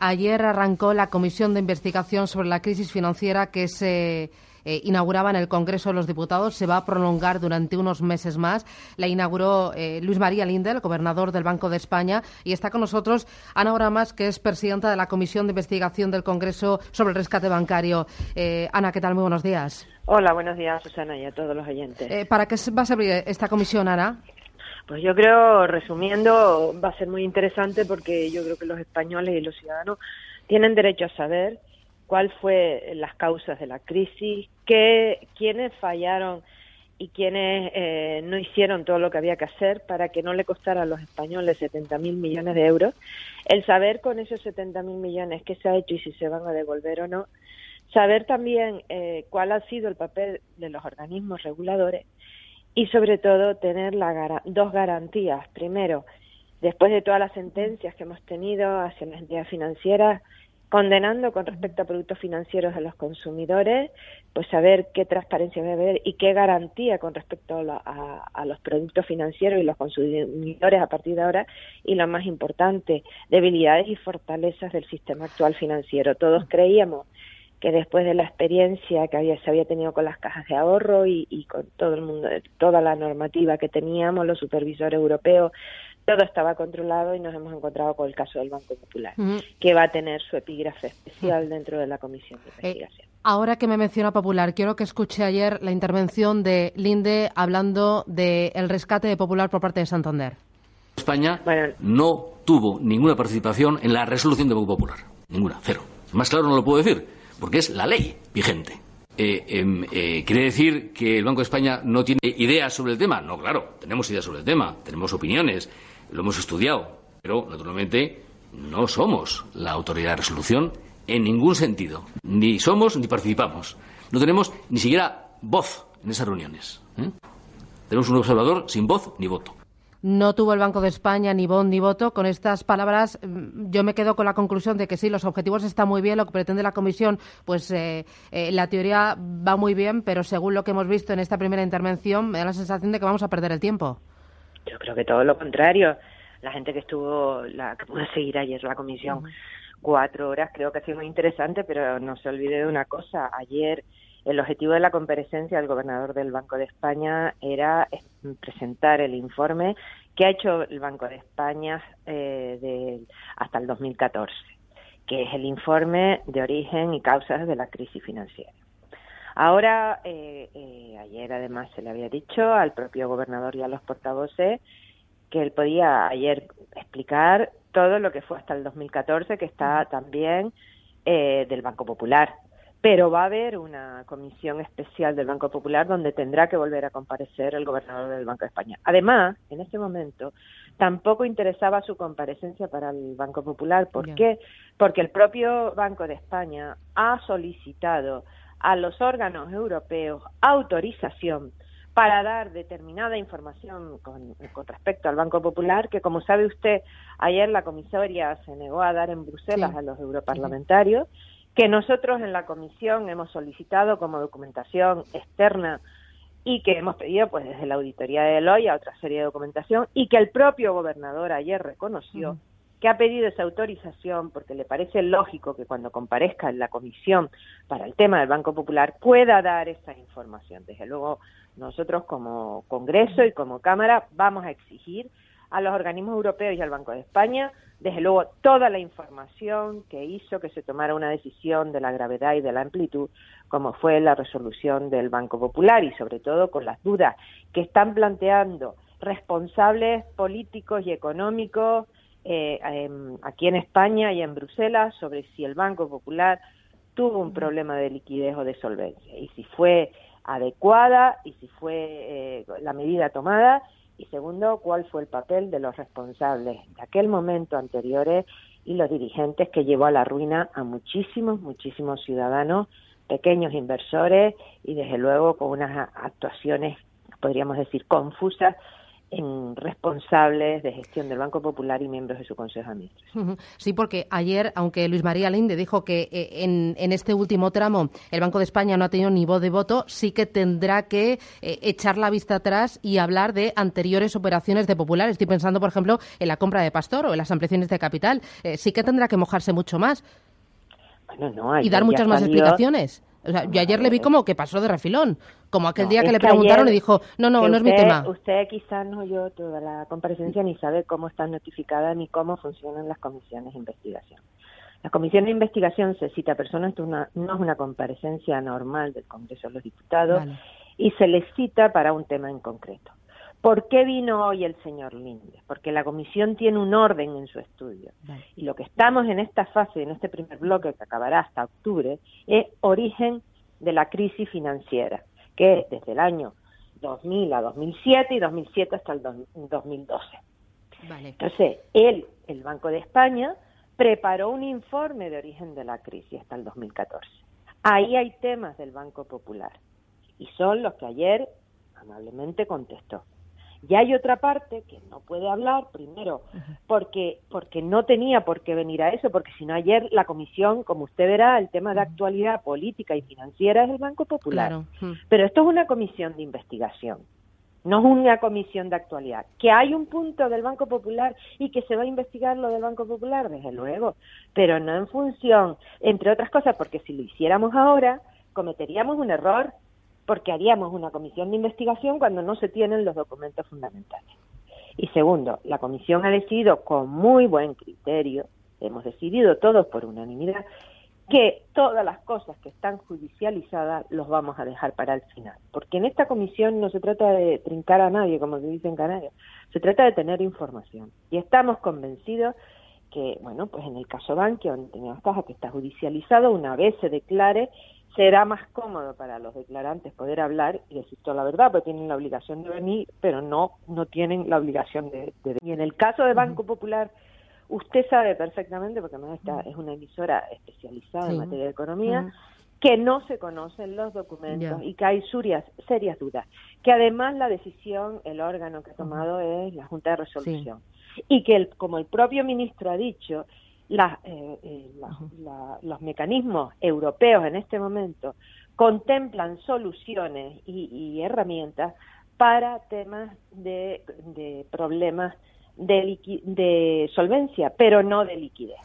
Ayer arrancó la comisión de investigación sobre la crisis financiera que se eh, inauguraba en el Congreso de los Diputados. Se va a prolongar durante unos meses más. La inauguró eh, Luis María Lindel, gobernador del Banco de España, y está con nosotros Ana Oramas, que es presidenta de la Comisión de Investigación del Congreso sobre el rescate bancario. Eh, Ana, ¿qué tal? Muy buenos días. Hola, buenos días, Susana, y a todos los oyentes. ¿Para qué va a servir esta comisión, Ana? Pues yo creo, resumiendo, va a ser muy interesante porque yo creo que los españoles y los ciudadanos tienen derecho a saber cuál fue las causas de la crisis, qué, quiénes fallaron y quiénes eh, no hicieron todo lo que había que hacer para que no le costara a los españoles 70.000 mil millones de euros. El saber con esos 70.000 mil millones qué se ha hecho y si se van a devolver o no. Saber también eh, cuál ha sido el papel de los organismos reguladores y sobre todo tener la, dos garantías. Primero, después de todas las sentencias que hemos tenido hacia las entidades financieras, condenando con respecto a productos financieros de los consumidores, pues saber qué transparencia debe haber y qué garantía con respecto a, a, los productos financieros y los consumidores a partir de ahora y lo más importante, debilidades y fortalezas del sistema actual financiero. Todos creíamos que después de la experiencia que había, se había tenido con las cajas de ahorro y, con todo el mundo, toda la normativa que teníamos, los supervisores europeos, todo estaba controlado y nos hemos encontrado con el caso del Banco Popular, que va a tener su epígrafe especial dentro de la Comisión de eh, Investigación. ahora que me menciona Popular, quiero que escuche ayer la intervención de Linde hablando del rescate de Popular por parte de Santander. España no tuvo ninguna participación en la resolución de Banco Popular. Ninguna, cero. Más claro no lo puedo decir porque es la ley vigente. Eh, em, eh, ¿Quiere decir que el Banco de España no tiene ideas sobre el tema? No, claro, tenemos ideas sobre el tema, tenemos opiniones, lo hemos estudiado, pero naturalmente no somos la autoridad de resolución en ningún sentido. Ni somos ni participamos. No tenemos ni siquiera voz en esas reuniones. ¿eh? Tenemos un observador sin voz ni voto no tuvo el Banco de España ni voz ni voto. Con estas palabras, mm, yo me quedo con la conclusión de que sí, los objetivos están muy bien, lo que pretende la Comisión, pues eh, eh, la teoría va muy bien, pero según lo que hemos visto en esta primera intervención, me da la sensación de que vamos a perder el tiempo. Yo creo que todo lo contrario. La gente que estuvo, la que pudo seguir ayer la Comisión, cuatro horas, creo que ha sido muy interesante, pero no se olvide de una cosa. Ayer el objetivo de la comparecencia del gobernador del Banco de España era presentar el informe que ha hecho el Banco de España eh, hasta el 2014, que es el informe de origen y causas de la crisis financiera. Ahora, eh, eh, ayer además se le había dicho al propio gobernador y a los portavoces que él podía ayer explicar todo lo que fue hasta el 2014, que está también del Banco Popular pero va a haber una comisión especial del Banco Popular donde tendrá que volver a comparecer el gobernador del Banco de España. Además, en este momento, tampoco interesaba su comparecencia para el Banco Popular. ¿Por qué? Porque el propio Banco de España ha solicitado a los órganos europeos autorización para dar determinada información con, respecto al Banco Popular, que como sabe usted, ayer la comisaria se negó a dar en Bruselas a los europarlamentarios que nosotros en la comisión hemos solicitado como documentación externa y que hemos pedido pues desde la auditoría de Deloitte a otra serie de documentación y que el propio gobernador ayer reconoció que ha pedido esa autorización porque le parece lógico que cuando comparezca en la comisión para el tema del Banco Popular pueda dar esa información. Desde luego nosotros como Congreso y como Cámara vamos a exigir a los organismos europeos y al Banco de España. Desde luego, toda la información que hizo que se tomara una decisión de la gravedad y de la amplitud, como fue la resolución del Banco Popular y sobre todo con las dudas que están planteando responsables políticos y económicos eh, aquí en España y en Bruselas sobre si el Banco Popular tuvo un problema de liquidez o de solvencia y si fue adecuada y si fue eh, la medida tomada y segundo, cuál fue el papel de los responsables de aquel momento anteriores y los dirigentes que llevó a la ruina a muchísimos, muchísimos ciudadanos, pequeños inversores y desde luego con unas actuaciones, podríamos decir, confusas en responsables de gestión del Banco Popular y miembros de su Consejo de Administración. Sí, porque ayer, aunque Luis María Linde dijo que eh, en, este último tramo el Banco de España no ha tenido ni voz de voto, sí que tendrá que eh, echar la vista atrás y hablar de anteriores operaciones de Popular. Estoy pensando, por ejemplo, en la compra de Pastor o en las ampliaciones de capital. Eh, sí que tendrá que mojarse mucho más. y dar muchas más explicaciones. O sea, yo ayer le vi como que pasó de refilón, como aquel día que le preguntaron y dijo, no, no, no es mi tema. Usted quizás no oyó toda la comparecencia ni sabe cómo están notificadas ni cómo funcionan las comisiones de investigación. La comisión de investigación se cita a personas, no es una comparecencia normal del Congreso de los Diputados, y se les cita para un tema en concreto. ¿Por qué vino hoy el señor Linde? Porque la comisión tiene un orden en su estudio. Y lo que estamos en esta fase, en este primer bloque que acabará hasta octubre, es origen de la crisis financiera, que es desde el año 2000 a 2007 y 2007 hasta el 2012. Entonces, él, el Banco de España, preparó un informe de origen de la crisis hasta el 2014. Ahí hay temas del Banco Popular y son los que ayer amablemente contestó. Y hay otra parte que no puede hablar, primero, porque, porque no tenía por qué venir a eso, porque si no ayer la comisión, como usted verá, el tema de actualidad política y financiera es el Banco Popular. Pero esto es una comisión de investigación, no es una comisión de actualidad. Que hay un punto del Banco Popular y que se va a investigar lo del Banco Popular, desde luego, pero no en función, entre otras cosas, porque si lo hiciéramos ahora, cometeríamos un error porque haríamos una comisión de investigación cuando no se tienen los documentos fundamentales. Y segundo, la comisión ha decidido con muy buen criterio, hemos decidido todos por unanimidad, que todas las cosas que están judicializadas los vamos a dejar para el final. Porque en esta comisión no se trata de trincar a nadie, como se dice en Canarias, se trata de tener información. Y estamos convencidos que, bueno, pues en el caso Bankia, donde tenemos caja que está judicializado, una vez se declare, será más cómodo para los declarantes poder hablar y decir toda la verdad, porque tienen la obligación de venir, pero no, no tienen la obligación de, venir. Y en el caso de Banco Popular, usted sabe perfectamente, porque además esta es una emisora especializada en materia de economía, que no se conocen los documentos y que hay serias, serias dudas. Que además la decisión, el órgano que ha tomado es la Junta de Resolución. Y que, el, como el propio ministro ha dicho, eh, eh, los mecanismos europeos en este momento contemplan soluciones y, herramientas para temas de, problemas de, de solvencia, pero no de liquidez.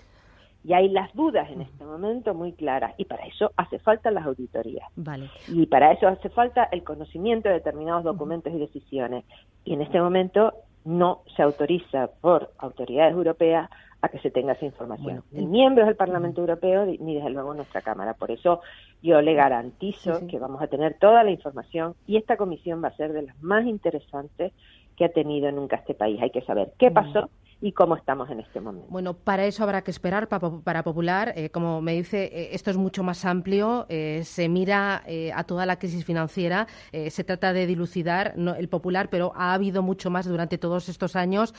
Y hay las dudas en este momento muy claras y para eso hace falta las auditorías. Vale. Y para eso hace falta el conocimiento de determinados documentos y decisiones. Y en este momento no se autoriza por autoridades europeas a que se tenga esa información. ni miembros del Parlamento Europeo ni desde luego nuestra Cámara. Por eso yo le garantizo que vamos a tener toda la información y esta comisión va a ser de las más interesantes que ha tenido nunca este país. Hay que saber qué pasó y cómo estamos en este momento. Bueno, para eso habrá que esperar para, Popular. Eh, como me dice, eh, esto es mucho más amplio. Eh, se mira a toda la crisis financiera. se trata de dilucidar el Popular, pero ha habido mucho más durante todos estos años.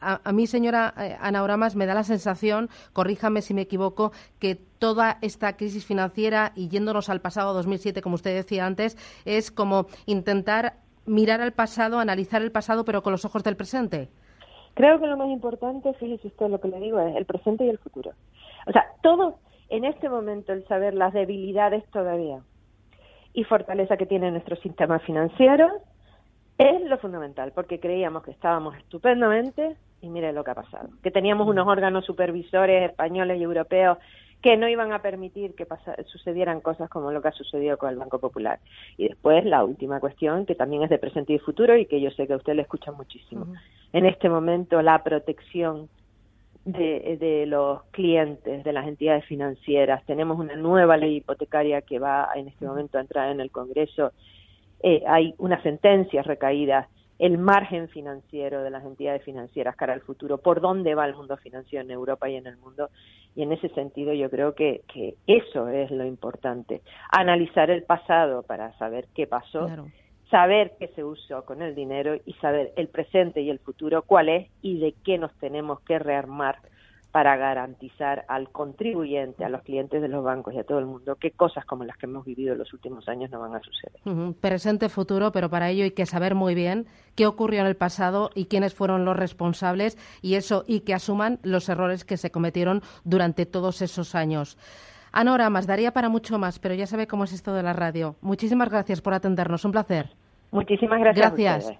A, mí, señora Ana Oramas, me da la sensación, corríjame si me equivoco, que toda esta crisis financiera y yéndonos al pasado 2007, como usted decía antes, es como intentar mirar al pasado, analizar el pasado, pero con los ojos del presente. Creo que lo más importante, fíjese usted lo que le digo, es el presente y el futuro. O sea, todo en este momento el saber las debilidades todavía y fortaleza que tiene nuestro sistema financiero es lo fundamental, porque creíamos que estábamos estupendamente y mire lo que ha pasado, que teníamos unos órganos supervisores españoles y europeos que no iban a permitir que sucedieran cosas como lo que ha sucedido con el Banco Popular. Y después la última cuestión, que también es de presente y futuro y que yo sé que a usted le escucha muchísimo. En este momento la protección de, de, los clientes, de las entidades financieras. Tenemos una nueva ley hipotecaria que va en este momento a entrar en el Congreso. Eh, hay una sentencia recaída el margen financiero de las entidades financieras cara al futuro, por dónde va el mundo financiero en Europa y en el mundo. Y en ese sentido yo creo que, que eso es lo importante, analizar el pasado para saber qué pasó, saber qué se usó con el dinero y saber el presente y el futuro cuál es y de qué nos tenemos que rearmar para garantizar al contribuyente, a los clientes de los bancos y a todo el mundo que cosas como las que hemos vivido en los últimos años no van a suceder. Presente, futuro, pero para ello hay que saber muy bien qué ocurrió en el pasado y quiénes fueron los responsables y eso y que asuman los errores que se cometieron durante todos esos años. Anora, más daría para mucho más, pero ya sabe cómo es esto de la radio. Muchísimas gracias por atendernos. Un placer. Muchísimas gracias. Gracias.